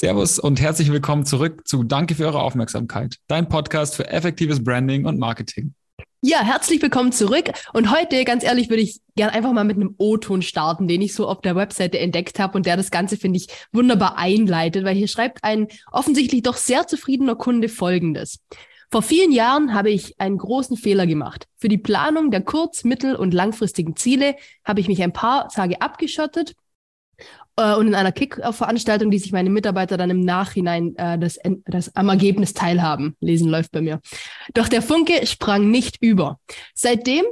Servus und herzlich willkommen zurück zu Danke für eure Aufmerksamkeit, dein Podcast für effektives Branding und Marketing. Ja, herzlich willkommen zurück. Und heute, ganz ehrlich, würde ich gerne einfach mal mit einem O-Ton starten, den ich so auf der Webseite entdeckt habe und der das Ganze, finde ich, wunderbar einleitet, weil hier schreibt ein offensichtlich doch sehr zufriedener Kunde Folgendes. Vor vielen Jahren habe ich einen großen Fehler gemacht. Für die Planung der kurz-, mittel- und langfristigen Ziele habe ich mich ein paar Tage abgeschottet und in einer Kick-Veranstaltung, die sich meine Mitarbeiter dann im Nachhinein äh, das, das am Ergebnis teilhaben. Lesen läuft bei mir. Doch der Funke sprang nicht über. Seitdem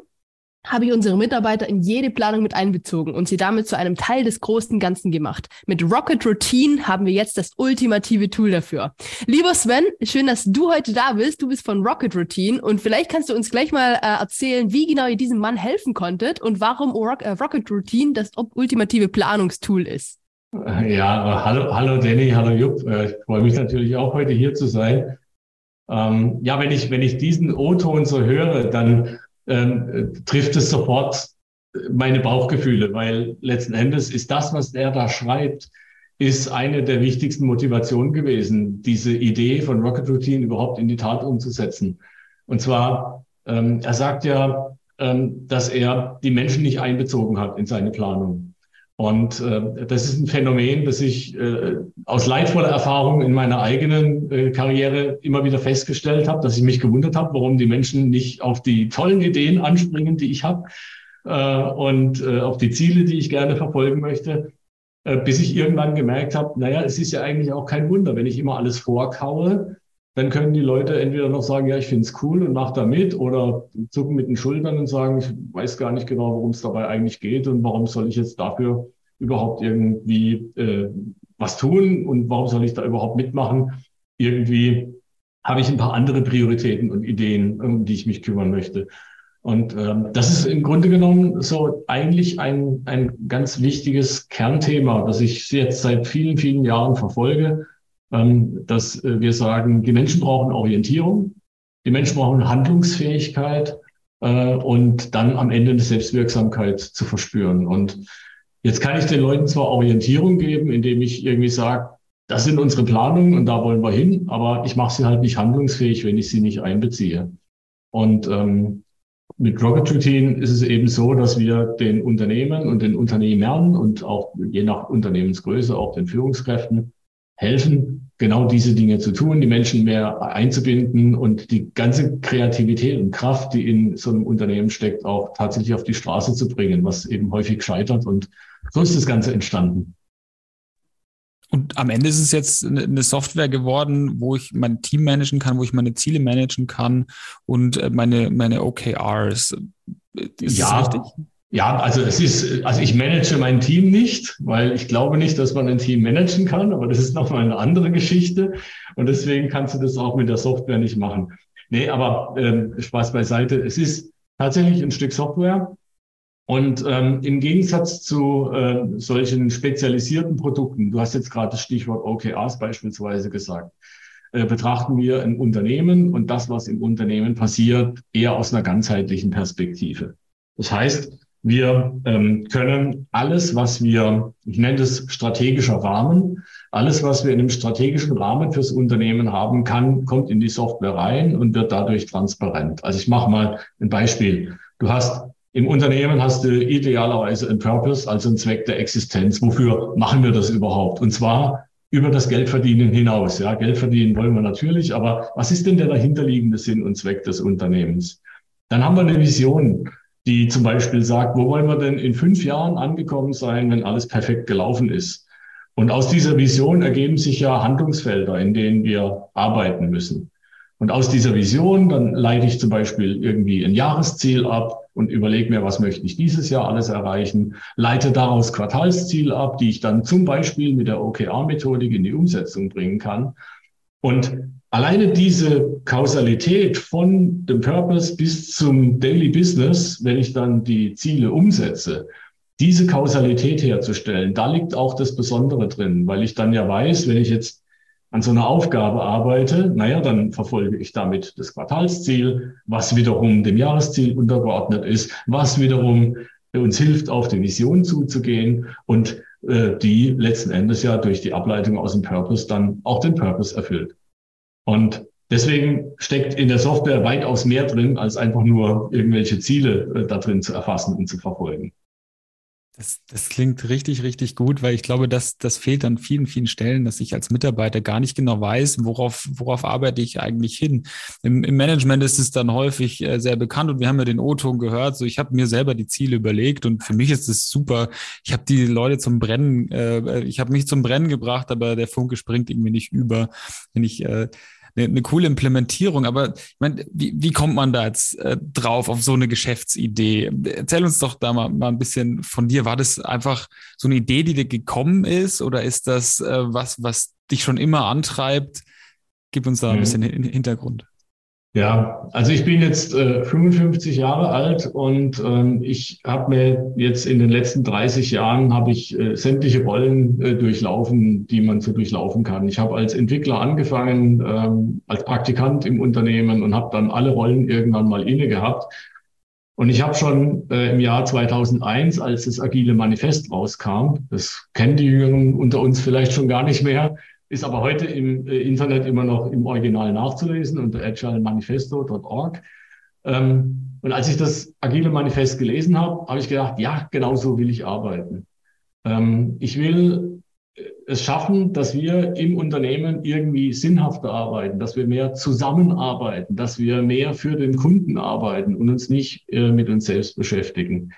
habe ich unsere Mitarbeiter in jede Planung mit einbezogen und sie damit zu einem Teil des großen Ganzen gemacht. Mit Rocket Routine haben wir jetzt das ultimative Tool dafür. Lieber Sven, schön, dass du heute da bist. Du bist von Rocket Routine und vielleicht kannst du uns gleich mal äh, erzählen, wie genau ihr diesem Mann helfen konntet und warum Rock, äh, Rocket Routine das ultimative Planungstool ist. Ja, hallo, hallo Danny, hallo Jupp. Äh, ich freue mich natürlich auch heute hier zu sein. Ähm, ja, wenn ich, wenn ich diesen O-Ton so höre, dann ähm, trifft es sofort meine Bauchgefühle, weil letzten Endes ist das, was er da schreibt, ist eine der wichtigsten Motivationen gewesen, diese Idee von Rocket Routine überhaupt in die Tat umzusetzen. Und zwar, ähm, er sagt ja, ähm, dass er die Menschen nicht einbezogen hat in seine Planung. Und äh, das ist ein Phänomen, das ich äh, aus leidvoller Erfahrung in meiner eigenen äh, Karriere immer wieder festgestellt habe, dass ich mich gewundert habe, warum die Menschen nicht auf die tollen Ideen anspringen, die ich habe äh, und äh, auf die Ziele, die ich gerne verfolgen möchte, äh, bis ich irgendwann gemerkt habe, naja, es ist ja eigentlich auch kein Wunder, wenn ich immer alles vorkaue, dann können die Leute entweder noch sagen, ja, ich finde es cool und mach da mit oder zucken mit den Schultern und sagen, ich weiß gar nicht genau, worum es dabei eigentlich geht und warum soll ich jetzt dafür überhaupt irgendwie äh, was tun und warum soll ich da überhaupt mitmachen? Irgendwie habe ich ein paar andere Prioritäten und Ideen, um die ich mich kümmern möchte. Und ähm, das ist im Grunde genommen so eigentlich ein, ein ganz wichtiges Kernthema, das ich jetzt seit vielen, vielen Jahren verfolge dass äh, wir sagen, die Menschen brauchen Orientierung, die Menschen brauchen Handlungsfähigkeit äh, und dann am Ende eine Selbstwirksamkeit zu verspüren. Und jetzt kann ich den Leuten zwar Orientierung geben, indem ich irgendwie sage, das sind unsere Planungen und da wollen wir hin, aber ich mache sie halt nicht handlungsfähig, wenn ich sie nicht einbeziehe. Und ähm, mit Rocket Routine ist es eben so, dass wir den Unternehmen und den Unternehmern und auch je nach Unternehmensgröße auch den Führungskräften helfen, genau diese Dinge zu tun, die Menschen mehr einzubinden und die ganze Kreativität und Kraft, die in so einem Unternehmen steckt, auch tatsächlich auf die Straße zu bringen, was eben häufig scheitert. Und so ist das Ganze entstanden. Und am Ende ist es jetzt eine Software geworden, wo ich mein Team managen kann, wo ich meine Ziele managen kann und äh, meine, meine OKRs. Ist ja, das richtig? Ja, also es ist, also ich manage mein Team nicht, weil ich glaube nicht, dass man ein Team managen kann, aber das ist nochmal eine andere Geschichte. Und deswegen kannst du das auch mit der Software nicht machen. Nee, aber ähm, Spaß beiseite. Es ist tatsächlich ein Stück Software. Und ähm, im Gegensatz zu äh, solchen spezialisierten Produkten, du hast jetzt gerade das Stichwort OKRs beispielsweise gesagt, äh, betrachten wir ein Unternehmen und das, was im Unternehmen passiert, eher aus einer ganzheitlichen Perspektive. Das heißt, wir ähm, können alles, was wir, ich nenne das strategischer Rahmen, alles, was wir in einem strategischen Rahmen fürs Unternehmen haben, kann, kommt in die Software rein und wird dadurch transparent. Also ich mache mal ein Beispiel. Du hast im Unternehmen hast du idealerweise einen Purpose, also einen Zweck der Existenz. Wofür machen wir das überhaupt? Und zwar über das Geldverdienen hinaus. Ja, Geld verdienen wollen wir natürlich, aber was ist denn der dahinterliegende Sinn und Zweck des Unternehmens? Dann haben wir eine Vision die zum Beispiel sagt, wo wollen wir denn in fünf Jahren angekommen sein, wenn alles perfekt gelaufen ist? Und aus dieser Vision ergeben sich ja Handlungsfelder, in denen wir arbeiten müssen. Und aus dieser Vision, dann leite ich zum Beispiel irgendwie ein Jahresziel ab und überlege mir, was möchte ich dieses Jahr alles erreichen, leite daraus Quartalsziel ab, die ich dann zum Beispiel mit der OKR-Methodik in die Umsetzung bringen kann. Und Alleine diese Kausalität von dem Purpose bis zum Daily Business, wenn ich dann die Ziele umsetze, diese Kausalität herzustellen, da liegt auch das Besondere drin, weil ich dann ja weiß, wenn ich jetzt an so einer Aufgabe arbeite, naja, dann verfolge ich damit das Quartalsziel, was wiederum dem Jahresziel untergeordnet ist, was wiederum uns hilft, auf die Vision zuzugehen. Und äh, die letzten Endes ja durch die Ableitung aus dem Purpose dann auch den Purpose erfüllt. Und deswegen steckt in der Software weitaus mehr drin, als einfach nur irgendwelche Ziele äh, da drin zu erfassen und zu verfolgen. Das, das klingt richtig, richtig gut, weil ich glaube, dass das fehlt an vielen, vielen Stellen, dass ich als Mitarbeiter gar nicht genau weiß, worauf, worauf arbeite ich eigentlich hin. Im, Im, Management ist es dann häufig äh, sehr bekannt und wir haben ja den O-Ton gehört. So, ich habe mir selber die Ziele überlegt und für mich ist es super. Ich habe die Leute zum Brennen, äh, ich habe mich zum Brennen gebracht, aber der Funke springt irgendwie nicht über, wenn ich äh, eine, eine coole Implementierung. Aber ich meine, wie, wie kommt man da jetzt äh, drauf auf so eine Geschäftsidee? Erzähl uns doch da mal, mal ein bisschen von dir. War das einfach so eine Idee, die dir gekommen ist, oder ist das äh, was, was dich schon immer antreibt? Gib uns da ein mhm. bisschen Hintergrund. Ja, also ich bin jetzt äh, 55 Jahre alt und ähm, ich habe mir jetzt in den letzten 30 Jahren habe ich äh, sämtliche Rollen äh, durchlaufen, die man so durchlaufen kann. Ich habe als Entwickler angefangen, ähm, als Praktikant im Unternehmen und habe dann alle Rollen irgendwann mal inne gehabt. Und ich habe schon äh, im Jahr 2001, als das Agile Manifest rauskam, das kennen die Jüngeren unter uns vielleicht schon gar nicht mehr, ist aber heute im äh, Internet immer noch im Original nachzulesen unter agilemanifesto.org. Ähm, und als ich das Agile Manifest gelesen habe, habe ich gedacht, ja, genau so will ich arbeiten. Ähm, ich will äh, es schaffen, dass wir im Unternehmen irgendwie sinnhafter arbeiten, dass wir mehr zusammenarbeiten, dass wir mehr für den Kunden arbeiten und uns nicht äh, mit uns selbst beschäftigen.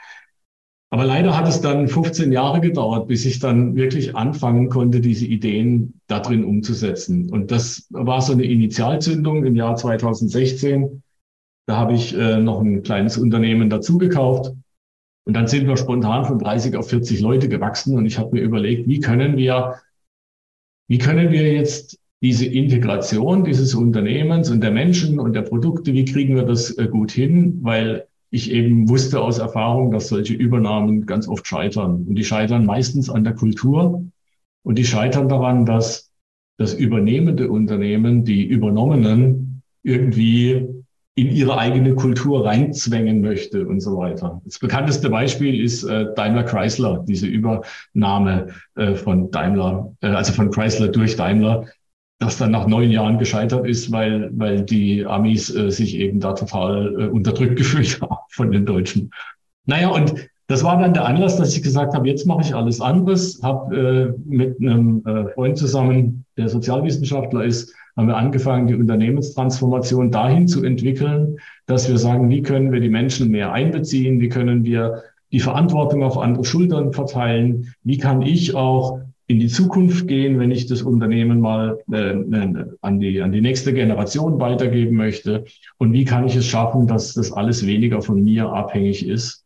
Aber leider hat es dann 15 Jahre gedauert, bis ich dann wirklich anfangen konnte, diese Ideen da drin umzusetzen. Und das war so eine Initialzündung im Jahr 2016. Da habe ich äh, noch ein kleines Unternehmen dazu gekauft. Und dann sind wir spontan von 30 auf 40 Leute gewachsen. Und ich habe mir überlegt, wie können wir, wie können wir jetzt diese Integration dieses Unternehmens und der Menschen und der Produkte, wie kriegen wir das äh, gut hin? Weil ich eben wusste aus Erfahrung, dass solche Übernahmen ganz oft scheitern. Und die scheitern meistens an der Kultur und die scheitern daran, dass das übernehmende Unternehmen die Übernommenen irgendwie in ihre eigene Kultur reinzwängen möchte und so weiter. Das bekannteste Beispiel ist äh, Daimler Chrysler, diese Übernahme äh, von Daimler, äh, also von Chrysler durch Daimler das dann nach neun Jahren gescheitert ist, weil, weil die Amis äh, sich eben da total äh, unterdrückt gefühlt haben von den Deutschen. Naja, und das war dann der Anlass, dass ich gesagt habe, jetzt mache ich alles anderes. Habe äh, mit einem äh, Freund zusammen, der Sozialwissenschaftler ist, haben wir angefangen, die Unternehmenstransformation dahin zu entwickeln, dass wir sagen, wie können wir die Menschen mehr einbeziehen, wie können wir die Verantwortung auf andere Schultern verteilen, wie kann ich auch in die Zukunft gehen, wenn ich das Unternehmen mal äh, äh, an, die, an die nächste Generation weitergeben möchte? Und wie kann ich es schaffen, dass das alles weniger von mir abhängig ist?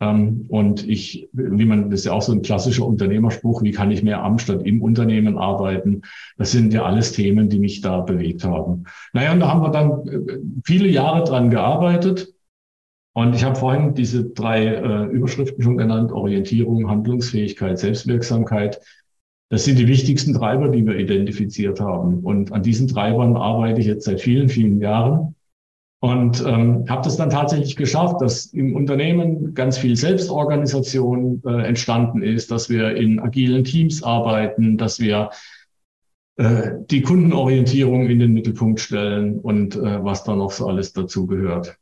Ähm, und ich, wie man, das ist ja auch so ein klassischer Unternehmerspruch, wie kann ich mehr am statt im Unternehmen arbeiten? Das sind ja alles Themen, die mich da bewegt haben. Naja, und da haben wir dann äh, viele Jahre dran gearbeitet. Und ich habe vorhin diese drei äh, Überschriften schon genannt, Orientierung, Handlungsfähigkeit, Selbstwirksamkeit. Das sind die wichtigsten Treiber, die wir identifiziert haben. Und an diesen Treibern arbeite ich jetzt seit vielen, vielen Jahren und ähm, habe das dann tatsächlich geschafft, dass im Unternehmen ganz viel Selbstorganisation äh, entstanden ist, dass wir in agilen Teams arbeiten, dass wir äh, die Kundenorientierung in den Mittelpunkt stellen und äh, was da noch so alles dazu gehört.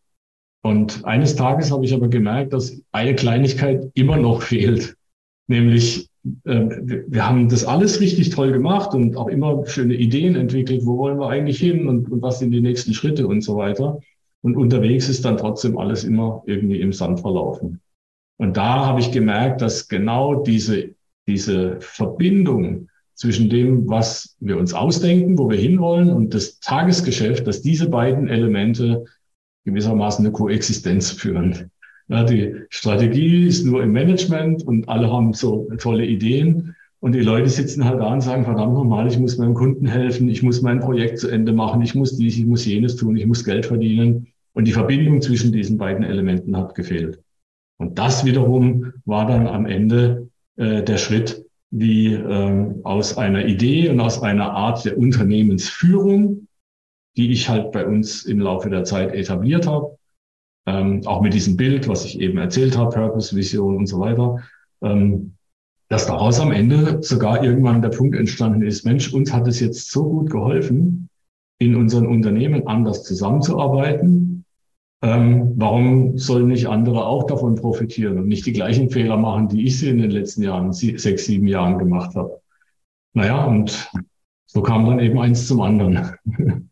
Und eines Tages habe ich aber gemerkt, dass eine Kleinigkeit immer noch fehlt, nämlich wir haben das alles richtig toll gemacht und auch immer schöne Ideen entwickelt, wo wollen wir eigentlich hin und, und was sind die nächsten Schritte und so weiter. Und unterwegs ist dann trotzdem alles immer irgendwie im Sand verlaufen. Und da habe ich gemerkt, dass genau diese, diese Verbindung zwischen dem, was wir uns ausdenken, wo wir hinwollen und das Tagesgeschäft, dass diese beiden Elemente gewissermaßen eine Koexistenz führen. Ja, die Strategie ist nur im Management und alle haben so tolle Ideen. Und die Leute sitzen halt da und sagen, verdammt nochmal, ich muss meinem Kunden helfen, ich muss mein Projekt zu Ende machen, ich muss dies, ich muss jenes tun, ich muss Geld verdienen. Und die Verbindung zwischen diesen beiden Elementen hat gefehlt. Und das wiederum war dann am Ende äh, der Schritt, wie äh, aus einer Idee und aus einer Art der Unternehmensführung, die ich halt bei uns im Laufe der Zeit etabliert habe, ähm, auch mit diesem Bild, was ich eben erzählt habe, Purpose, Vision und so weiter, ähm, dass daraus am Ende sogar irgendwann der Punkt entstanden ist, Mensch, uns hat es jetzt so gut geholfen, in unseren Unternehmen anders zusammenzuarbeiten. Ähm, warum sollen nicht andere auch davon profitieren und nicht die gleichen Fehler machen, die ich sie in den letzten Jahren, sechs, sieben Jahren gemacht habe? Naja, und so kam dann eben eins zum anderen.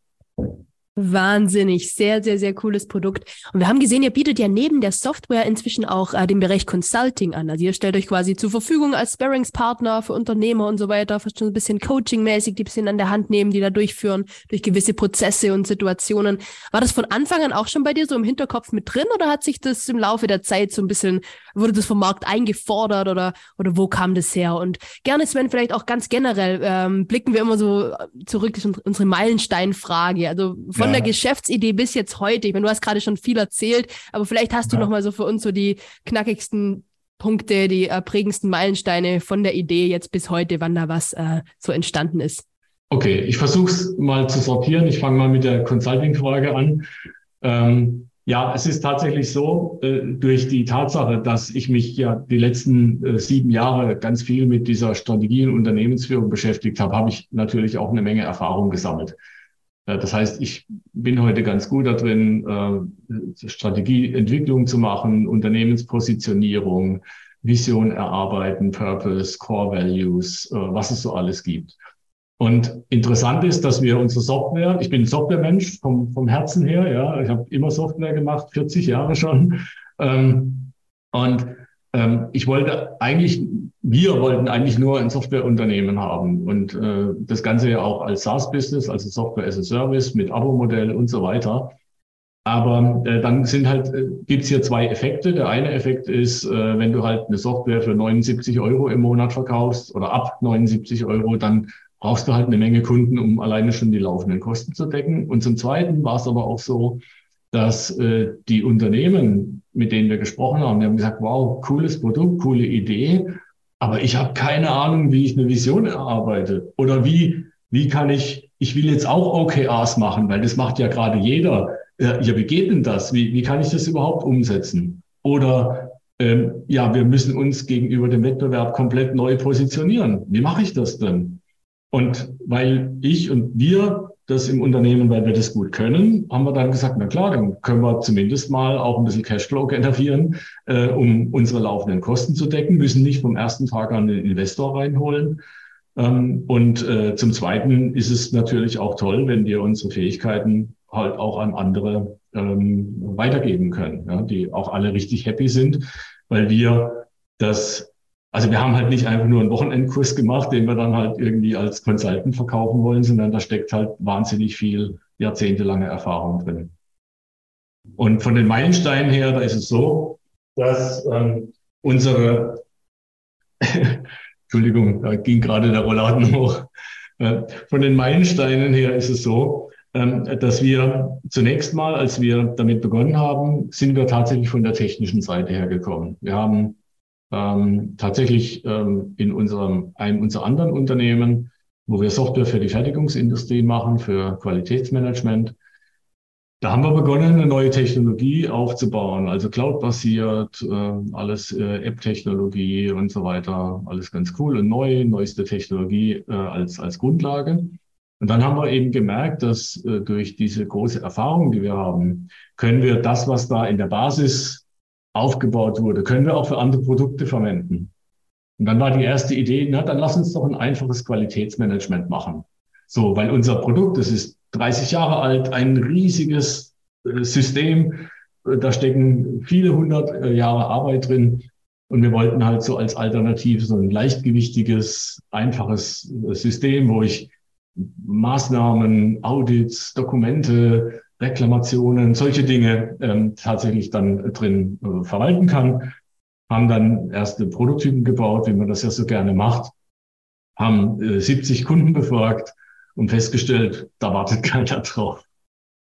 Wahnsinnig, sehr, sehr, sehr cooles Produkt. Und wir haben gesehen, ihr bietet ja neben der Software inzwischen auch äh, den Bereich Consulting an. Also ihr stellt euch quasi zur Verfügung als Sparringspartner für Unternehmer und so weiter, fast schon ein bisschen Coaching-mäßig, die ein bisschen an der Hand nehmen, die da durchführen, durch gewisse Prozesse und Situationen. War das von Anfang an auch schon bei dir so im Hinterkopf mit drin oder hat sich das im Laufe der Zeit so ein bisschen, wurde das vom Markt eingefordert oder, oder wo kam das her? Und gerne, Sven, vielleicht auch ganz generell, ähm, blicken wir immer so zurück, unsere Meilensteinfrage. Also von von der Geschäftsidee bis jetzt heute? Ich meine, du hast gerade schon viel erzählt, aber vielleicht hast du noch mal so für uns so die knackigsten Punkte, die äh, prägendsten Meilensteine von der Idee jetzt bis heute, wann da was äh, so entstanden ist. Okay, ich versuche es mal zu sortieren. Ich fange mal mit der Consulting-Frage an. Ähm, ja, es ist tatsächlich so, äh, durch die Tatsache, dass ich mich ja die letzten äh, sieben Jahre ganz viel mit dieser Strategie und Unternehmensführung beschäftigt habe, habe ich natürlich auch eine Menge Erfahrung gesammelt. Das heißt, ich bin heute ganz gut da drin, äh, Strategieentwicklung zu machen, Unternehmenspositionierung, Vision erarbeiten, Purpose, Core Values, äh, was es so alles gibt. Und interessant ist, dass wir unsere Software, ich bin Softwaremensch vom, vom Herzen her, ja, ich habe immer Software gemacht, 40 Jahre schon. Ähm, und ähm, ich wollte eigentlich, wir wollten eigentlich nur ein Softwareunternehmen haben und äh, das Ganze ja auch als SaaS-Business, also Software as a Service mit Abo-Modell und so weiter. Aber äh, dann sind halt, äh, gibt's hier zwei Effekte. Der eine Effekt ist, äh, wenn du halt eine Software für 79 Euro im Monat verkaufst oder ab 79 Euro, dann brauchst du halt eine Menge Kunden, um alleine schon die laufenden Kosten zu decken. Und zum Zweiten war es aber auch so, dass äh, die Unternehmen, mit denen wir gesprochen haben, die haben gesagt, wow, cooles Produkt, coole Idee, aber ich habe keine Ahnung, wie ich eine Vision erarbeite oder wie, wie kann ich, ich will jetzt auch OKRs machen, weil das macht ja gerade jeder. Ja, wie geht denn das? Wie, wie kann ich das überhaupt umsetzen? Oder ähm, ja, wir müssen uns gegenüber dem Wettbewerb komplett neu positionieren. Wie mache ich das denn? Und weil ich und wir das im Unternehmen, weil wir das gut können, haben wir dann gesagt, na klar, dann können wir zumindest mal auch ein bisschen Cashflow generieren, äh, um unsere laufenden Kosten zu decken, müssen nicht vom ersten Tag an den Investor reinholen. Ähm, und äh, zum Zweiten ist es natürlich auch toll, wenn wir unsere Fähigkeiten halt auch an andere ähm, weitergeben können, ja, die auch alle richtig happy sind, weil wir das also wir haben halt nicht einfach nur einen Wochenendkurs gemacht, den wir dann halt irgendwie als Consultant verkaufen wollen, sondern da steckt halt wahnsinnig viel jahrzehntelange Erfahrung drin. Und von den Meilensteinen her, da ist es so, dass ähm, unsere, Entschuldigung, da ging gerade der Rollladen hoch. Äh, von den Meilensteinen her ist es so, ähm, dass wir zunächst mal, als wir damit begonnen haben, sind wir tatsächlich von der technischen Seite her gekommen. Wir haben ähm, tatsächlich ähm, in unserem, einem unserer anderen Unternehmen, wo wir Software für die Fertigungsindustrie machen, für Qualitätsmanagement. Da haben wir begonnen, eine neue Technologie aufzubauen, also Cloud-basiert, äh, alles äh, App-Technologie und so weiter, alles ganz cool und neu, neueste Technologie äh, als, als Grundlage. Und dann haben wir eben gemerkt, dass äh, durch diese große Erfahrung, die wir haben, können wir das, was da in der Basis aufgebaut wurde, können wir auch für andere Produkte verwenden. Und dann war die erste Idee, na, dann lass uns doch ein einfaches Qualitätsmanagement machen. So, weil unser Produkt, das ist 30 Jahre alt, ein riesiges äh, System, äh, da stecken viele hundert äh, Jahre Arbeit drin. Und wir wollten halt so als Alternative so ein leichtgewichtiges, einfaches System, wo ich Maßnahmen, Audits, Dokumente, Reklamationen, solche Dinge ähm, tatsächlich dann drin äh, verwalten kann. Haben dann erste Prototypen gebaut, wie man das ja so gerne macht. Haben äh, 70 Kunden befragt und festgestellt, da wartet keiner drauf.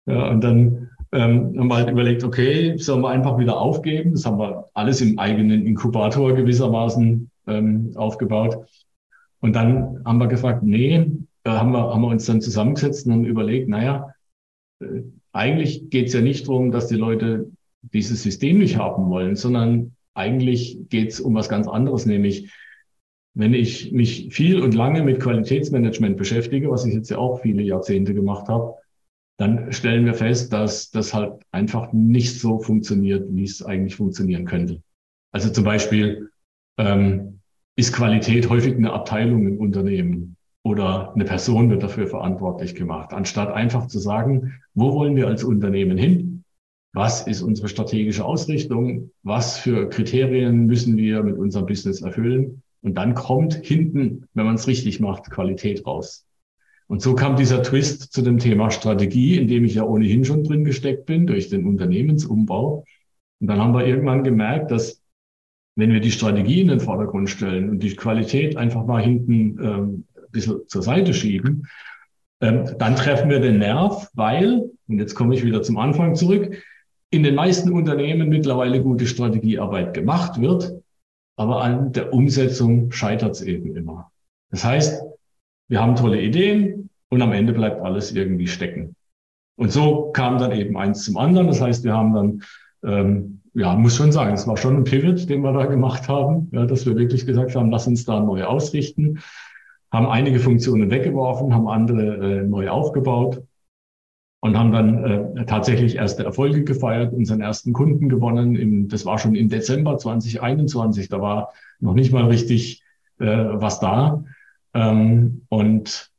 Ja, und dann ähm, haben wir halt überlegt, okay, sollen wir einfach wieder aufgeben? Das haben wir alles im eigenen Inkubator gewissermaßen ähm, aufgebaut. Und dann haben wir gefragt, nee, da haben wir, haben wir uns dann zusammengesetzt und haben überlegt, naja, äh, eigentlich geht es ja nicht darum, dass die Leute dieses System nicht haben wollen, sondern eigentlich geht es um was ganz anderes, nämlich wenn ich mich viel und lange mit Qualitätsmanagement beschäftige, was ich jetzt ja auch viele Jahrzehnte gemacht habe, dann stellen wir fest, dass das halt einfach nicht so funktioniert, wie es eigentlich funktionieren könnte. Also zum Beispiel ähm, ist Qualität häufig eine Abteilung im Unternehmen oder eine Person wird dafür verantwortlich gemacht, anstatt einfach zu sagen, wo wollen wir als Unternehmen hin? Was ist unsere strategische Ausrichtung? Was für Kriterien müssen wir mit unserem Business erfüllen? Und dann kommt hinten, wenn man es richtig macht, Qualität raus. Und so kam dieser Twist zu dem Thema Strategie, in dem ich ja ohnehin schon drin gesteckt bin durch den Unternehmensumbau. Und dann haben wir irgendwann gemerkt, dass wenn wir die Strategie in den Vordergrund stellen und die Qualität einfach mal hinten ähm, bisschen zur Seite schieben, ähm, dann treffen wir den Nerv, weil, und jetzt komme ich wieder zum Anfang zurück, in den meisten Unternehmen mittlerweile gute Strategiearbeit gemacht wird, aber an der Umsetzung scheitert es eben immer. Das heißt, wir haben tolle Ideen und am Ende bleibt alles irgendwie stecken. Und so kam dann eben eins zum anderen. Das heißt, wir haben dann, ähm, ja, muss schon sagen, es war schon ein Pivot, den wir da gemacht haben, ja, dass wir wirklich gesagt haben, lass uns da neu ausrichten, haben einige Funktionen weggeworfen, haben andere äh, neu aufgebaut und haben dann äh, tatsächlich erste Erfolge gefeiert, unseren ersten Kunden gewonnen. Im, das war schon im Dezember 2021, da war noch nicht mal richtig äh, was da. Ähm, und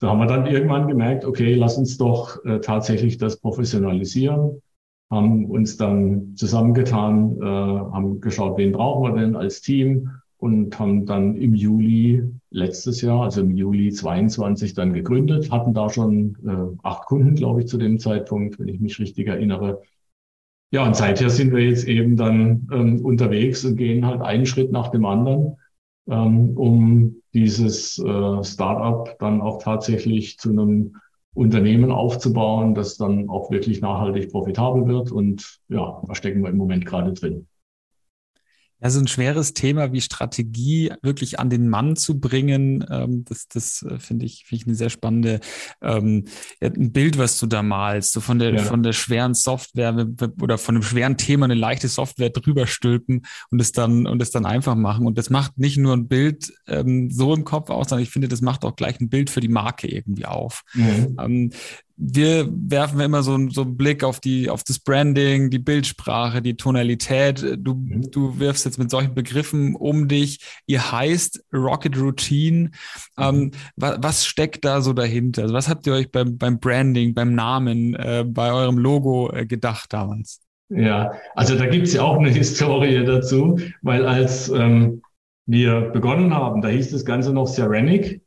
da haben wir dann irgendwann gemerkt, okay, lass uns doch äh, tatsächlich das professionalisieren, haben uns dann zusammengetan, äh, haben geschaut, wen brauchen wir denn als Team und haben dann im Juli letztes Jahr, also im Juli 22 dann gegründet, hatten da schon äh, acht Kunden, glaube ich, zu dem Zeitpunkt, wenn ich mich richtig erinnere. Ja, und seither sind wir jetzt eben dann ähm, unterwegs und gehen halt einen Schritt nach dem anderen, ähm, um dieses äh, Startup dann auch tatsächlich zu einem Unternehmen aufzubauen, das dann auch wirklich nachhaltig profitabel wird. Und ja, da stecken wir im Moment gerade drin. Ja, so ein schweres Thema wie Strategie wirklich an den Mann zu bringen, ähm, das, das äh, finde ich, finde ich eine sehr spannende ähm, ein Bild, was du da malst, so von der ja. von der schweren Software oder von einem schweren Thema eine leichte Software drüber stülpen und es dann und es dann einfach machen. Und das macht nicht nur ein Bild ähm, so im Kopf aus, sondern ich finde, das macht auch gleich ein Bild für die Marke irgendwie auf. Mhm. Ähm, wir werfen immer so, so einen Blick auf die, auf das Branding, die Bildsprache, die Tonalität. Du, mhm. du wirfst jetzt mit solchen Begriffen um dich. Ihr heißt Rocket Routine. Ähm, mhm. was, was, steckt da so dahinter? Also was habt ihr euch beim, beim Branding, beim Namen, äh, bei eurem Logo äh, gedacht damals? Ja, also da gibt's ja auch eine Historie dazu, weil als ähm, wir begonnen haben, da hieß das Ganze noch Serenic.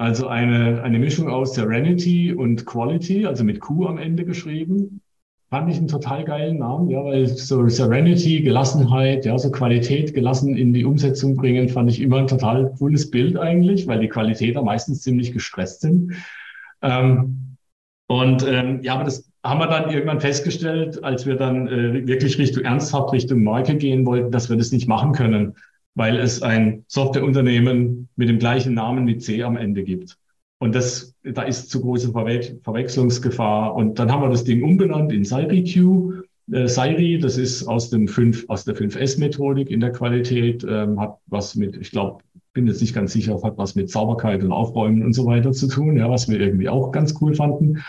Also eine, eine Mischung aus Serenity und Quality, also mit Q am Ende geschrieben. Fand ich einen total geilen Namen, ja, weil so Serenity, Gelassenheit, ja, so Qualität gelassen in die Umsetzung bringen, fand ich immer ein total cooles Bild eigentlich, weil die Qualitäter meistens ziemlich gestresst sind. Ähm, und ähm, ja, aber das haben wir dann irgendwann festgestellt, als wir dann äh, wirklich Richtung ernsthaft Richtung Marke gehen wollten, dass wir das nicht machen können weil es ein Softwareunternehmen mit dem gleichen Namen mit C am Ende gibt. Und das, da ist zu große Verwe Verwechslungsgefahr. Und dann haben wir das Ding umbenannt in SyriQ. Äh, Syri, das ist aus dem 5, aus der 5S-Methodik in der Qualität, ähm, hat was mit, ich glaube, bin jetzt nicht ganz sicher, hat was mit Sauberkeit und Aufräumen und so weiter zu tun, ja, was wir irgendwie auch ganz cool fanden.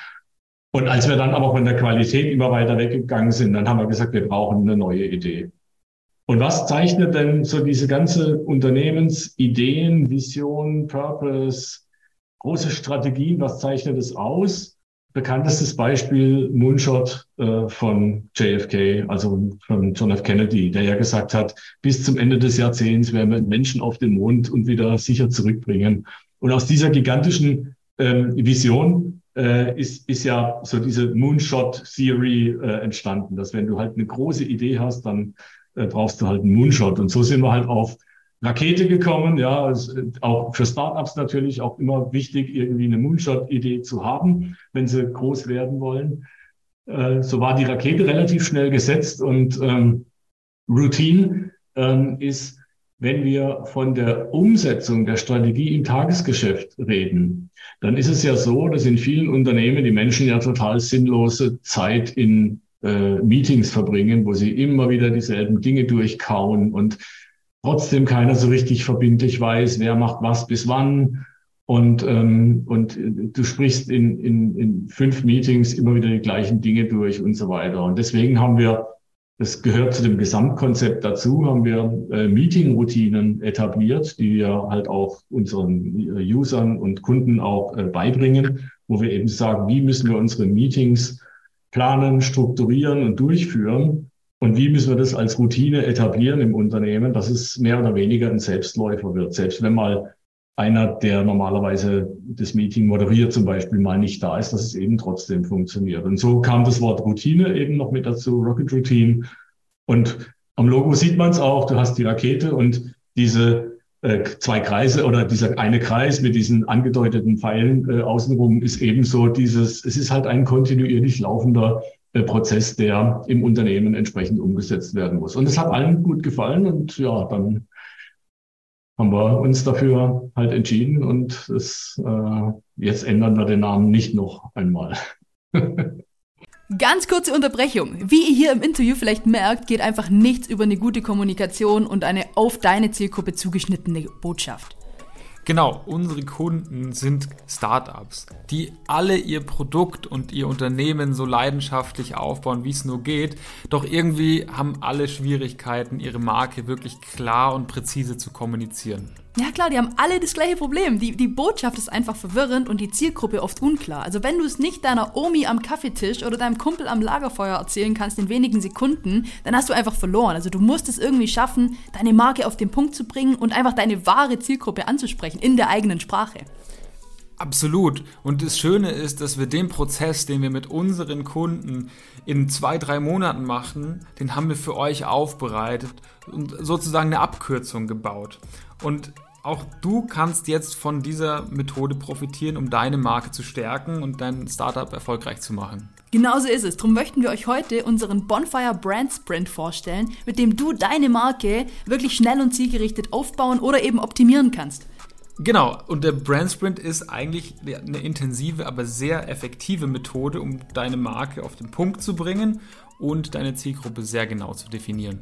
Und als wir dann aber von der Qualität immer weiter weggegangen sind, dann haben wir gesagt, wir brauchen eine neue Idee. Und was zeichnet denn so diese ganze Unternehmensideen, Vision, Purpose, große Strategien, was zeichnet es aus? Bekanntestes Beispiel Moonshot äh, von JFK, also von John F. Kennedy, der ja gesagt hat, bis zum Ende des Jahrzehnts werden wir Menschen auf den Mond und wieder sicher zurückbringen. Und aus dieser gigantischen ähm, Vision äh, ist, ist ja so diese Moonshot Theory äh, entstanden, dass wenn du halt eine große Idee hast, dann äh, brauchst du halt einen Moonshot. Und so sind wir halt auf Rakete gekommen. Ja, äh, auch für Startups natürlich auch immer wichtig, irgendwie eine Moonshot-Idee zu haben, wenn sie groß werden wollen. Äh, so war die Rakete relativ schnell gesetzt und ähm, Routine ähm, ist, wenn wir von der Umsetzung der Strategie im Tagesgeschäft reden, dann ist es ja so, dass in vielen Unternehmen die Menschen ja total sinnlose Zeit in äh, Meetings verbringen, wo sie immer wieder dieselben Dinge durchkauen und trotzdem keiner so richtig verbindlich weiß, wer macht was bis wann. Und, ähm, und du sprichst in, in, in fünf Meetings immer wieder die gleichen Dinge durch und so weiter. Und deswegen haben wir, das gehört zu dem Gesamtkonzept dazu, haben wir äh, Meeting-Routinen etabliert, die wir halt auch unseren äh, Usern und Kunden auch äh, beibringen, wo wir eben sagen, wie müssen wir unsere Meetings planen, strukturieren und durchführen, und wie müssen wir das als Routine etablieren im Unternehmen, dass es mehr oder weniger ein Selbstläufer wird? Selbst wenn mal einer, der normalerweise das Meeting moderiert, zum Beispiel mal nicht da ist, dass es eben trotzdem funktioniert. Und so kam das Wort Routine eben noch mit dazu, Rocket Routine. Und am Logo sieht man es auch, du hast die Rakete und diese zwei Kreise oder dieser eine Kreis mit diesen angedeuteten Pfeilen äh, außenrum ist ebenso dieses, es ist halt ein kontinuierlich laufender äh, Prozess, der im Unternehmen entsprechend umgesetzt werden muss. Und es hat allen gut gefallen und ja, dann haben wir uns dafür halt entschieden und es, äh, jetzt ändern wir den Namen nicht noch einmal. Ganz kurze Unterbrechung. Wie ihr hier im Interview vielleicht merkt, geht einfach nichts über eine gute Kommunikation und eine auf deine Zielgruppe zugeschnittene Botschaft. Genau, unsere Kunden sind Startups, die alle ihr Produkt und ihr Unternehmen so leidenschaftlich aufbauen, wie es nur geht. Doch irgendwie haben alle Schwierigkeiten, ihre Marke wirklich klar und präzise zu kommunizieren. Ja klar, die haben alle das gleiche Problem. Die, die Botschaft ist einfach verwirrend und die Zielgruppe oft unklar. Also wenn du es nicht deiner Omi am Kaffeetisch oder deinem Kumpel am Lagerfeuer erzählen kannst in wenigen Sekunden, dann hast du einfach verloren. Also du musst es irgendwie schaffen, deine Marke auf den Punkt zu bringen und einfach deine wahre Zielgruppe anzusprechen in der eigenen Sprache. Absolut. Und das Schöne ist, dass wir den Prozess, den wir mit unseren Kunden in zwei, drei Monaten machen, den haben wir für euch aufbereitet und sozusagen eine Abkürzung gebaut. Und auch du kannst jetzt von dieser Methode profitieren, um deine Marke zu stärken und dein Startup erfolgreich zu machen. Genauso ist es. Darum möchten wir euch heute unseren Bonfire Brand Sprint vorstellen, mit dem du deine Marke wirklich schnell und zielgerichtet aufbauen oder eben optimieren kannst. Genau, und der Brand Sprint ist eigentlich eine intensive, aber sehr effektive Methode, um deine Marke auf den Punkt zu bringen und deine Zielgruppe sehr genau zu definieren.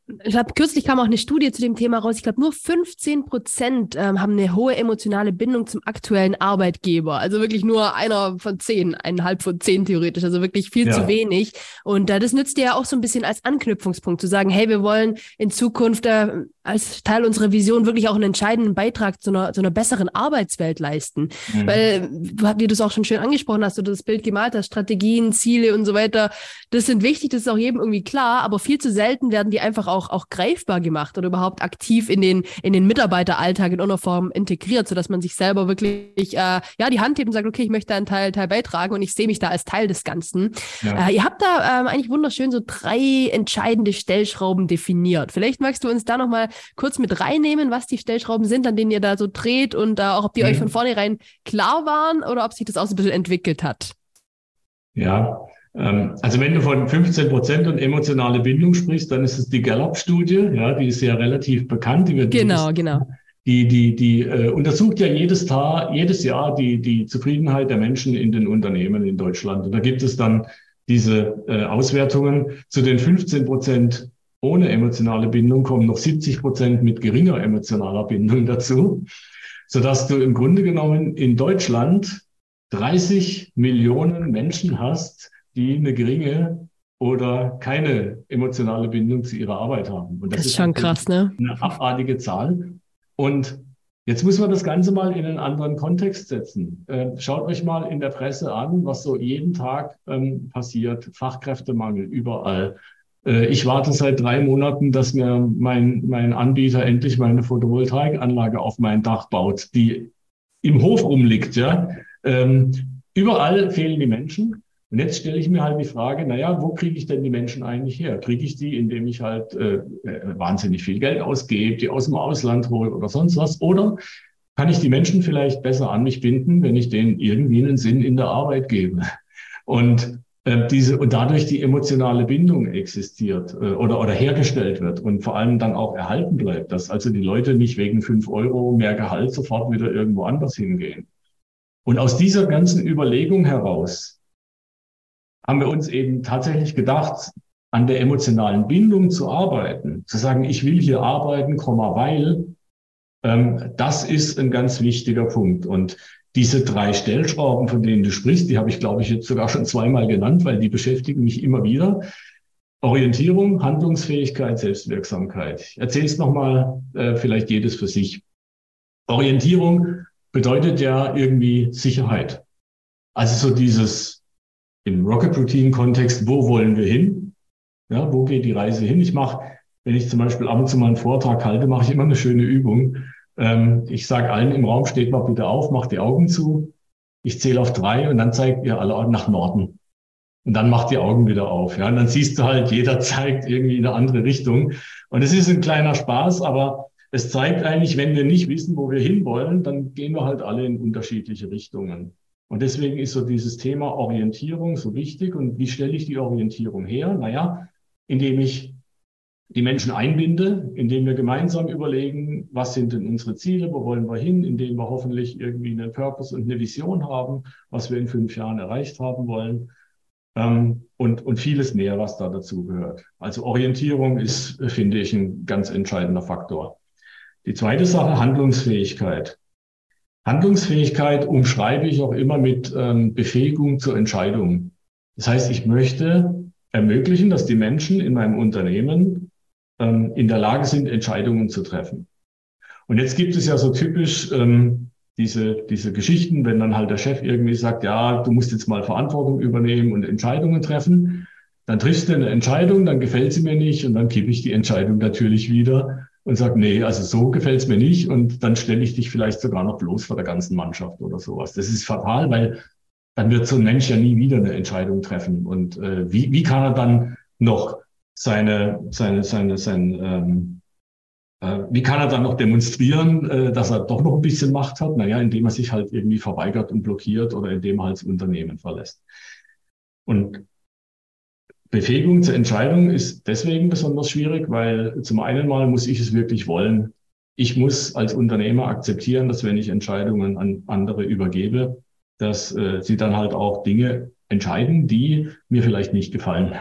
ich glaube, kürzlich kam auch eine Studie zu dem Thema raus. Ich glaube, nur 15 Prozent ähm, haben eine hohe emotionale Bindung zum aktuellen Arbeitgeber. Also wirklich nur einer von zehn, eineinhalb von zehn theoretisch. Also wirklich viel ja. zu wenig. Und äh, das nützt dir ja auch so ein bisschen als Anknüpfungspunkt zu sagen, hey, wir wollen in Zukunft äh, als Teil unserer Vision wirklich auch einen entscheidenden Beitrag zu einer, zu einer besseren Arbeitswelt leisten. Mhm. Weil, wie du es auch schon schön angesprochen hast, du das Bild gemalt hast, Strategien, Ziele und so weiter, das sind wichtig, das ist auch jedem irgendwie klar, aber viel zu selten werden die einfach auch auch, auch greifbar gemacht oder überhaupt aktiv in den, in den Mitarbeiteralltag in irgendeiner Form integriert, sodass man sich selber wirklich äh, ja, die Hand hebt und sagt, okay, ich möchte einen Teil, Teil beitragen und ich sehe mich da als Teil des Ganzen. Ja. Äh, ihr habt da ähm, eigentlich wunderschön so drei entscheidende Stellschrauben definiert. Vielleicht magst du uns da nochmal kurz mit reinnehmen, was die Stellschrauben sind, an denen ihr da so dreht und äh, auch ob die mhm. euch von vornherein klar waren oder ob sich das auch so ein bisschen entwickelt hat. Ja, also wenn du von 15 Prozent und emotionale Bindung sprichst, dann ist es die Gallup-Studie, ja, die ist ja relativ bekannt. Die wird genau, jedes, genau. Die, die, die äh, untersucht ja jedes Tag, jedes Jahr die, die Zufriedenheit der Menschen in den Unternehmen in Deutschland. Und da gibt es dann diese äh, Auswertungen. Zu den 15 Prozent ohne emotionale Bindung kommen noch 70 Prozent mit geringer emotionaler Bindung dazu, sodass du im Grunde genommen in Deutschland 30 Millionen Menschen hast, die eine geringe oder keine emotionale Bindung zu ihrer Arbeit haben. Und das, das ist schon krass, ne? Eine abartige Zahl. Und Jetzt muss man das Ganze mal in einen anderen Kontext setzen. Äh, schaut euch mal in der Presse an, was so jeden Tag ähm, passiert. Fachkräftemangel überall. Äh, ich warte seit drei Monaten, dass mir mein, mein Anbieter endlich meine Photovoltaikanlage auf mein Dach baut, die im Hof rumliegt. Ja? Ähm, überall fehlen die Menschen. Und jetzt stelle ich mir halt die Frage, naja, wo kriege ich denn die Menschen eigentlich her? Kriege ich die, indem ich halt äh, äh, wahnsinnig viel Geld ausgebe, die aus dem Ausland hole oder sonst was? Oder kann ich die Menschen vielleicht besser an mich binden, wenn ich denen irgendwie einen Sinn in der Arbeit gebe? Und äh, diese und dadurch die emotionale Bindung existiert äh, oder, oder hergestellt wird und vor allem dann auch erhalten bleibt, dass also die Leute nicht wegen fünf Euro mehr Gehalt sofort wieder irgendwo anders hingehen. Und aus dieser ganzen Überlegung heraus haben wir uns eben tatsächlich gedacht, an der emotionalen Bindung zu arbeiten, zu sagen, ich will hier arbeiten, weil, ähm, das ist ein ganz wichtiger Punkt. Und diese drei Stellschrauben, von denen du sprichst, die habe ich, glaube ich, jetzt sogar schon zweimal genannt, weil die beschäftigen mich immer wieder. Orientierung, Handlungsfähigkeit, Selbstwirksamkeit. Ich erzähle es nochmal, äh, vielleicht jedes für sich. Orientierung bedeutet ja irgendwie Sicherheit. Also so dieses im Rocket Routine Kontext, wo wollen wir hin? Ja, wo geht die Reise hin? Ich mache, wenn ich zum Beispiel ab und zu mal einen Vortrag halte, mache ich immer eine schöne Übung. Ähm, ich sage allen im Raum, steht mal bitte auf, macht die Augen zu. Ich zähle auf drei und dann zeigt ihr alle nach Norden. Und dann macht die Augen wieder auf. Ja, und dann siehst du halt, jeder zeigt irgendwie in eine andere Richtung. Und es ist ein kleiner Spaß, aber es zeigt eigentlich, wenn wir nicht wissen, wo wir hinwollen, dann gehen wir halt alle in unterschiedliche Richtungen. Und deswegen ist so dieses Thema Orientierung so wichtig. Und wie stelle ich die Orientierung her? Naja, indem ich die Menschen einbinde, indem wir gemeinsam überlegen, was sind denn unsere Ziele, wo wollen wir hin, indem wir hoffentlich irgendwie einen Purpose und eine Vision haben, was wir in fünf Jahren erreicht haben wollen ähm, und, und vieles mehr, was da dazu gehört. Also Orientierung ist, finde ich, ein ganz entscheidender Faktor. Die zweite Sache, Handlungsfähigkeit. Handlungsfähigkeit umschreibe ich auch immer mit ähm, Befähigung zur Entscheidung. Das heißt, ich möchte ermöglichen, dass die Menschen in meinem Unternehmen ähm, in der Lage sind, Entscheidungen zu treffen. Und jetzt gibt es ja so typisch ähm, diese, diese Geschichten, wenn dann halt der Chef irgendwie sagt, ja, du musst jetzt mal Verantwortung übernehmen und Entscheidungen treffen. Dann triffst du eine Entscheidung, dann gefällt sie mir nicht und dann kippe ich die Entscheidung natürlich wieder und sage, nee, also so gefällt es mir nicht und dann stelle ich dich vielleicht sogar noch bloß vor der ganzen Mannschaft oder sowas. Das ist fatal, weil dann wird so ein Mensch ja nie wieder eine Entscheidung treffen. Und äh, wie, wie kann er dann noch seine, seine, seine, sein, ähm, äh, wie kann er dann noch demonstrieren, äh, dass er doch noch ein bisschen Macht hat? Naja, indem er sich halt irgendwie verweigert und blockiert oder indem er halt das Unternehmen verlässt. Und Befähigung zur Entscheidung ist deswegen besonders schwierig, weil zum einen mal muss ich es wirklich wollen. Ich muss als Unternehmer akzeptieren, dass wenn ich Entscheidungen an andere übergebe, dass äh, sie dann halt auch Dinge entscheiden, die mir vielleicht nicht gefallen.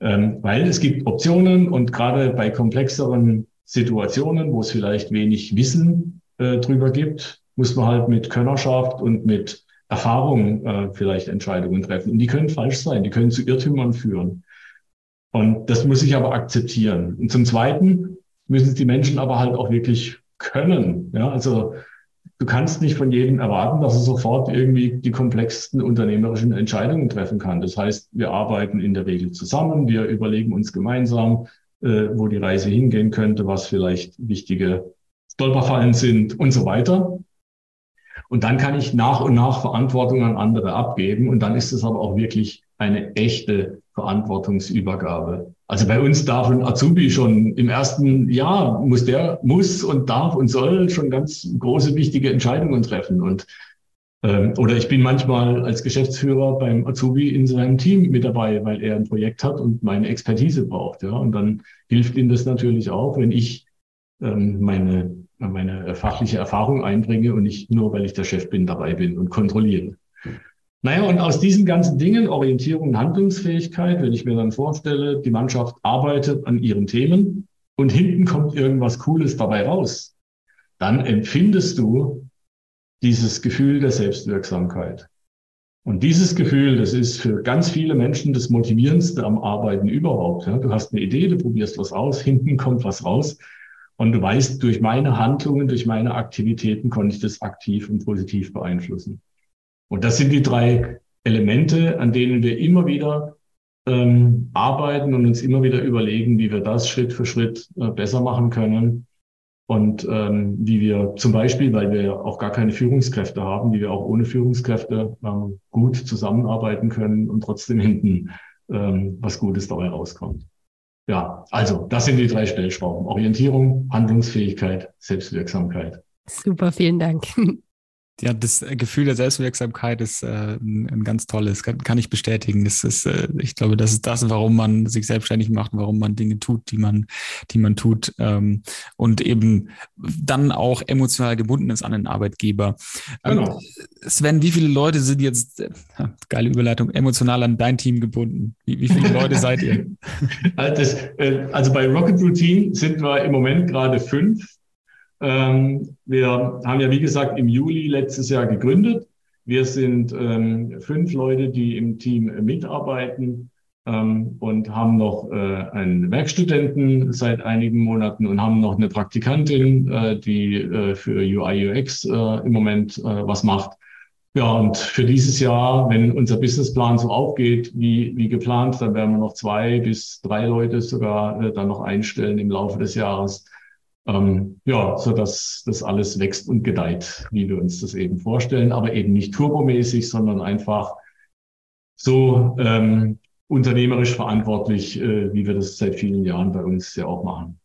Ähm, weil es gibt Optionen und gerade bei komplexeren Situationen, wo es vielleicht wenig Wissen äh, drüber gibt, muss man halt mit Könnerschaft und mit Erfahrung äh, vielleicht Entscheidungen treffen. Und die können falsch sein, die können zu Irrtümern führen. Und das muss ich aber akzeptieren. Und zum Zweiten müssen es die Menschen aber halt auch wirklich können. Ja, also du kannst nicht von jedem erwarten, dass er sofort irgendwie die komplexesten unternehmerischen Entscheidungen treffen kann. Das heißt, wir arbeiten in der Regel zusammen, wir überlegen uns gemeinsam, äh, wo die Reise hingehen könnte, was vielleicht wichtige Stolperfallen sind und so weiter. Und dann kann ich nach und nach Verantwortung an andere abgeben. Und dann ist es aber auch wirklich eine echte Verantwortungsübergabe. Also bei uns darf ein Azubi schon im ersten Jahr muss der muss und darf und soll schon ganz große wichtige Entscheidungen treffen und ähm, oder ich bin manchmal als Geschäftsführer beim Azubi in seinem Team mit dabei, weil er ein Projekt hat und meine Expertise braucht. Ja, und dann hilft ihm das natürlich auch, wenn ich ähm, meine meine fachliche Erfahrung einbringe und nicht nur, weil ich der Chef bin, dabei bin und kontrolliere. Naja, und aus diesen ganzen Dingen, Orientierung und Handlungsfähigkeit, wenn ich mir dann vorstelle, die Mannschaft arbeitet an ihren Themen und hinten kommt irgendwas Cooles dabei raus, dann empfindest du dieses Gefühl der Selbstwirksamkeit. Und dieses Gefühl, das ist für ganz viele Menschen das Motivierendste am Arbeiten überhaupt. Du hast eine Idee, du probierst was aus, hinten kommt was raus. Und du weißt, durch meine Handlungen, durch meine Aktivitäten konnte ich das aktiv und positiv beeinflussen. Und das sind die drei Elemente, an denen wir immer wieder ähm, arbeiten und uns immer wieder überlegen, wie wir das Schritt für Schritt äh, besser machen können. Und ähm, wie wir zum Beispiel, weil wir auch gar keine Führungskräfte haben, wie wir auch ohne Führungskräfte ähm, gut zusammenarbeiten können und trotzdem hinten ähm, was Gutes dabei rauskommt. Ja, also das sind die drei Stellschrauben. Orientierung, Handlungsfähigkeit, Selbstwirksamkeit. Super, vielen Dank. Ja, das Gefühl der Selbstwirksamkeit ist äh, ein, ein, ganz tolles, kann, kann ich bestätigen. Das ist, äh, ich glaube, das ist das, warum man sich selbstständig macht, warum man Dinge tut, die man, die man tut ähm, und eben dann auch emotional gebunden ist an den Arbeitgeber. Ähm, genau. Sven, wie viele Leute sind jetzt, äh, geile Überleitung, emotional an dein Team gebunden? Wie, wie viele Leute seid ihr? Also, äh, also bei Rocket Routine sind wir im Moment gerade fünf. Ähm, wir haben ja, wie gesagt, im Juli letztes Jahr gegründet. Wir sind ähm, fünf Leute, die im Team mitarbeiten ähm, und haben noch äh, einen Werkstudenten seit einigen Monaten und haben noch eine Praktikantin, äh, die äh, für UI UX äh, im Moment äh, was macht. Ja, und für dieses Jahr, wenn unser Businessplan so aufgeht wie, wie geplant, dann werden wir noch zwei bis drei Leute sogar äh, dann noch einstellen im Laufe des Jahres ähm, ja, so dass das alles wächst und gedeiht, wie wir uns das eben vorstellen, aber eben nicht turbomäßig, sondern einfach so ähm, unternehmerisch verantwortlich, äh, wie wir das seit vielen Jahren bei uns ja auch machen.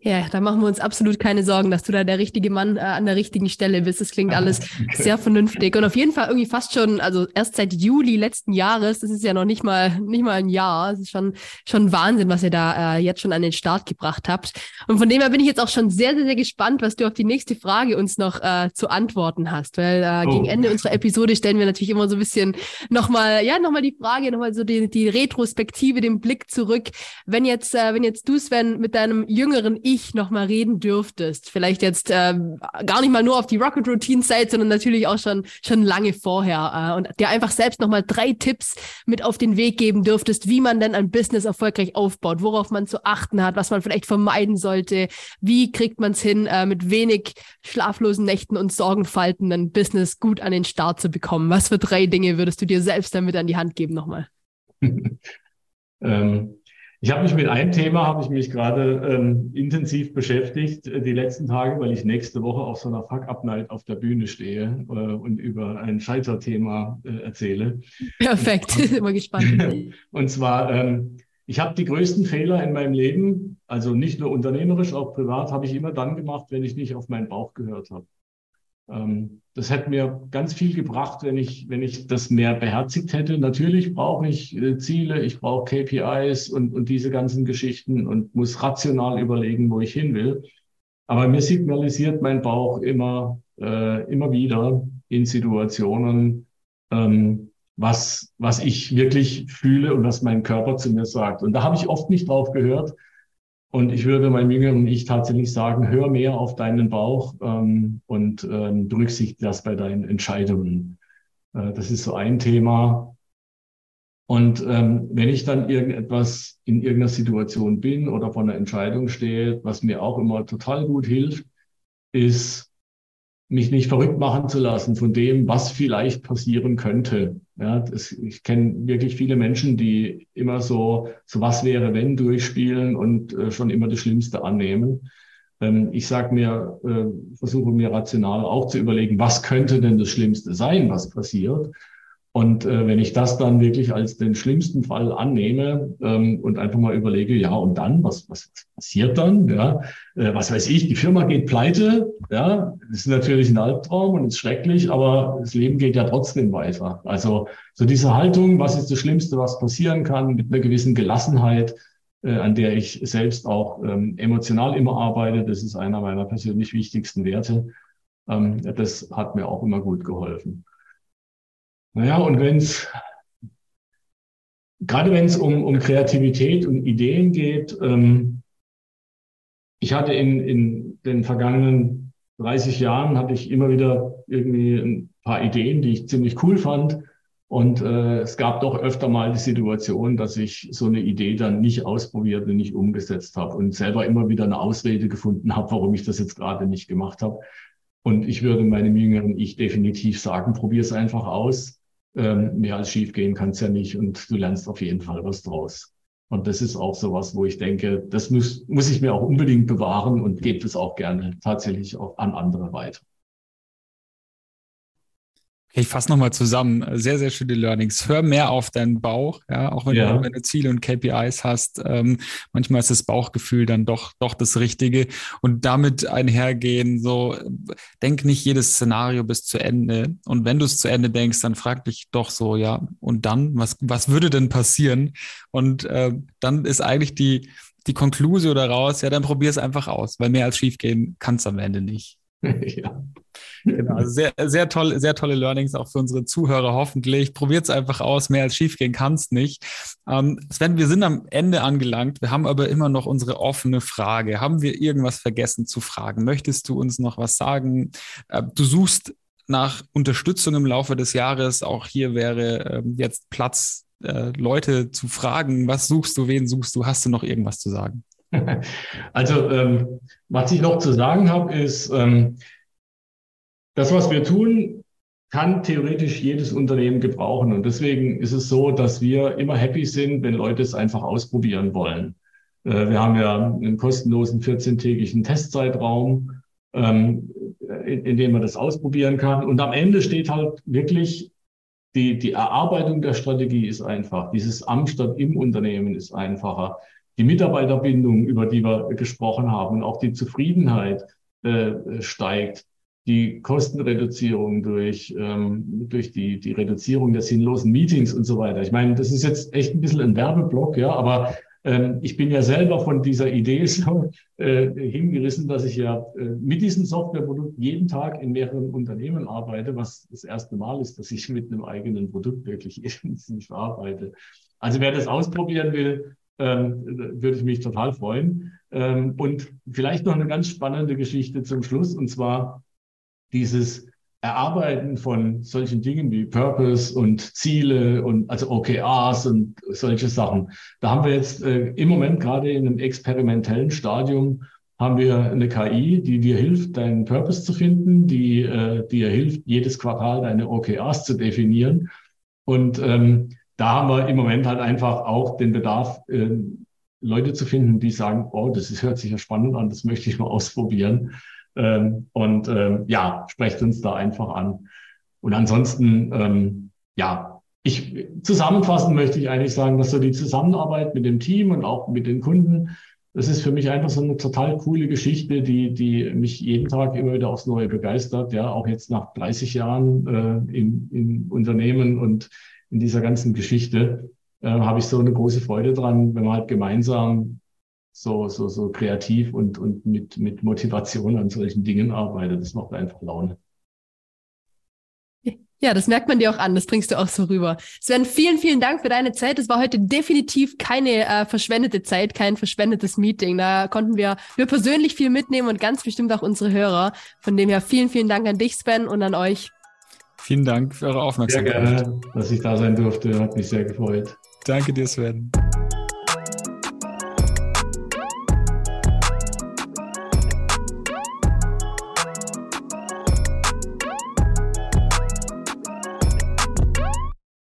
Ja, da machen wir uns absolut keine Sorgen, dass du da der richtige Mann äh, an der richtigen Stelle bist. Das klingt alles okay. sehr vernünftig und auf jeden Fall irgendwie fast schon, also erst seit Juli letzten Jahres, das ist ja noch nicht mal nicht mal ein Jahr, das ist schon schon Wahnsinn, was ihr da äh, jetzt schon an den Start gebracht habt. Und von dem her bin ich jetzt auch schon sehr sehr sehr gespannt, was du auf die nächste Frage uns noch äh, zu antworten hast, weil äh, oh. gegen Ende unserer Episode stellen wir natürlich immer so ein bisschen nochmal, ja nochmal die Frage, nochmal so die, die Retrospektive, den Blick zurück. Wenn jetzt äh, wenn jetzt du Sven mit deinem jüngeren ich nochmal reden dürftest, vielleicht jetzt äh, gar nicht mal nur auf die Rocket Routine Zeit, sondern natürlich auch schon, schon lange vorher äh, und dir einfach selbst nochmal drei Tipps mit auf den Weg geben dürftest, wie man denn ein Business erfolgreich aufbaut, worauf man zu achten hat, was man vielleicht vermeiden sollte, wie kriegt man es hin, äh, mit wenig schlaflosen Nächten und Sorgenfalten ein Business gut an den Start zu bekommen. Was für drei Dinge würdest du dir selbst damit an die Hand geben nochmal? ähm, ich habe mich mit einem Thema, habe ich mich gerade ähm, intensiv beschäftigt äh, die letzten Tage, weil ich nächste Woche auf so einer Fuck-Up-Night auf der Bühne stehe äh, und über ein Scheiterthema äh, erzähle. Perfekt, immer gespannt. und zwar, ähm, ich habe die größten Fehler in meinem Leben, also nicht nur unternehmerisch, auch privat, habe ich immer dann gemacht, wenn ich nicht auf meinen Bauch gehört habe. Ähm, das hätte mir ganz viel gebracht, wenn ich, wenn ich das mehr beherzigt hätte. Natürlich brauche ich äh, Ziele, ich brauche KPIs und, und diese ganzen Geschichten und muss rational überlegen, wo ich hin will. Aber mir signalisiert mein Bauch immer, äh, immer wieder in Situationen, ähm, was, was ich wirklich fühle und was mein Körper zu mir sagt. Und da habe ich oft nicht drauf gehört. Und ich würde meinem jüngeren Ich tatsächlich sagen, hör mehr auf deinen Bauch ähm, und ähm, berücksichtige das bei deinen Entscheidungen. Äh, das ist so ein Thema. Und ähm, wenn ich dann irgendetwas in irgendeiner Situation bin oder vor einer Entscheidung stehe, was mir auch immer total gut hilft, ist mich nicht verrückt machen zu lassen von dem, was vielleicht passieren könnte. Ja, das, ich kenne wirklich viele Menschen, die immer so, so was wäre, wenn durchspielen und äh, schon immer das Schlimmste annehmen. Ähm, ich sage mir, äh, versuche mir rational auch zu überlegen, was könnte denn das Schlimmste sein, was passiert. Und äh, wenn ich das dann wirklich als den schlimmsten Fall annehme ähm, und einfach mal überlege, ja, und dann, was, was, passiert dann? Ja, äh, was weiß ich, die Firma geht pleite, ja, das ist natürlich ein Albtraum und ist schrecklich, aber das Leben geht ja trotzdem weiter. Also so diese Haltung, was ist das Schlimmste, was passieren kann, mit einer gewissen Gelassenheit, äh, an der ich selbst auch ähm, emotional immer arbeite, das ist einer meiner persönlich wichtigsten Werte. Ähm, das hat mir auch immer gut geholfen. Naja, und wenn es, gerade wenn es um, um Kreativität und Ideen geht, ähm, ich hatte in, in den vergangenen 30 Jahren, hatte ich immer wieder irgendwie ein paar Ideen, die ich ziemlich cool fand. Und äh, es gab doch öfter mal die Situation, dass ich so eine Idee dann nicht ausprobiert und nicht umgesetzt habe und selber immer wieder eine Ausrede gefunden habe, warum ich das jetzt gerade nicht gemacht habe. Und ich würde meinem jüngeren Ich definitiv sagen, probier es einfach aus. Ähm, mehr als schief gehen kann es ja nicht und du lernst auf jeden Fall was draus. Und das ist auch so was, wo ich denke, das muss, muss ich mir auch unbedingt bewahren und gebe es auch gerne tatsächlich auch an andere weiter. Ich fasse nochmal zusammen. Sehr, sehr schöne Learnings. Hör mehr auf deinen Bauch, ja, auch wenn, ja. du, wenn du Ziele und KPIs hast. Ähm, manchmal ist das Bauchgefühl dann doch, doch das Richtige. Und damit einhergehen, so, denk nicht jedes Szenario bis zu Ende. Und wenn du es zu Ende denkst, dann frag dich doch so, ja, und dann, was, was würde denn passieren? Und äh, dann ist eigentlich die, die Konklusion daraus, ja, dann probier es einfach aus, weil mehr als schiefgehen kann es am Ende nicht. ja. Genau, also sehr, sehr, toll, sehr tolle Learnings auch für unsere Zuhörer hoffentlich. Probiert es einfach aus, mehr als schiefgehen kann es nicht. Ähm, Sven, wir sind am Ende angelangt. Wir haben aber immer noch unsere offene Frage. Haben wir irgendwas vergessen zu fragen? Möchtest du uns noch was sagen? Äh, du suchst nach Unterstützung im Laufe des Jahres. Auch hier wäre äh, jetzt Platz, äh, Leute zu fragen. Was suchst du? Wen suchst du? Hast du noch irgendwas zu sagen? Also, ähm, was ich noch zu sagen habe, ist, ähm, das, was wir tun, kann theoretisch jedes Unternehmen gebrauchen. Und deswegen ist es so, dass wir immer happy sind, wenn Leute es einfach ausprobieren wollen. Äh, wir haben ja einen kostenlosen 14-tägigen Testzeitraum, ähm, in, in dem man das ausprobieren kann. Und am Ende steht halt wirklich die, die Erarbeitung der Strategie ist einfach. Dieses Am statt im Unternehmen ist einfacher. Die Mitarbeiterbindung, über die wir gesprochen haben, auch die Zufriedenheit äh, steigt die Kostenreduzierung durch, ähm, durch die, die Reduzierung der sinnlosen Meetings und so weiter. Ich meine, das ist jetzt echt ein bisschen ein Werbeblock, ja, aber ähm, ich bin ja selber von dieser Idee so äh, hingerissen, dass ich ja äh, mit diesem Softwareprodukt jeden Tag in mehreren Unternehmen arbeite, was das erste Mal ist, dass ich mit einem eigenen Produkt wirklich intensiv arbeite. Also wer das ausprobieren will, ähm, würde ich mich total freuen. Ähm, und vielleicht noch eine ganz spannende Geschichte zum Schluss, und zwar dieses Erarbeiten von solchen Dingen wie Purpose und Ziele und also OKRs und solche Sachen. Da haben wir jetzt äh, im Moment gerade in einem experimentellen Stadium haben wir eine KI, die dir hilft, deinen Purpose zu finden, die äh, dir hilft, jedes Quartal deine OKRs zu definieren. Und ähm, da haben wir im Moment halt einfach auch den Bedarf, äh, Leute zu finden, die sagen, oh, das ist, hört sich ja spannend an, das möchte ich mal ausprobieren. Ähm, und ähm, ja, sprecht uns da einfach an. Und ansonsten, ähm, ja, ich zusammenfassen möchte ich eigentlich sagen, dass so die Zusammenarbeit mit dem Team und auch mit den Kunden, das ist für mich einfach so eine total coole Geschichte, die, die mich jeden Tag immer wieder aufs Neue begeistert. Ja, auch jetzt nach 30 Jahren äh, im, im Unternehmen und in dieser ganzen Geschichte äh, habe ich so eine große Freude dran, wenn man halt gemeinsam so, so, so kreativ und, und mit, mit Motivation an solchen Dingen arbeite. Das macht einfach Laune. Ja, das merkt man dir auch an, das bringst du auch so rüber. Sven, vielen, vielen Dank für deine Zeit. Es war heute definitiv keine äh, verschwendete Zeit, kein verschwendetes Meeting. Da konnten wir, wir persönlich viel mitnehmen und ganz bestimmt auch unsere Hörer. Von dem her vielen, vielen Dank an dich, Sven, und an euch. Vielen Dank für eure Aufmerksamkeit. Sehr gerne, dass ich da sein durfte. Hat mich sehr gefreut. Danke dir, Sven.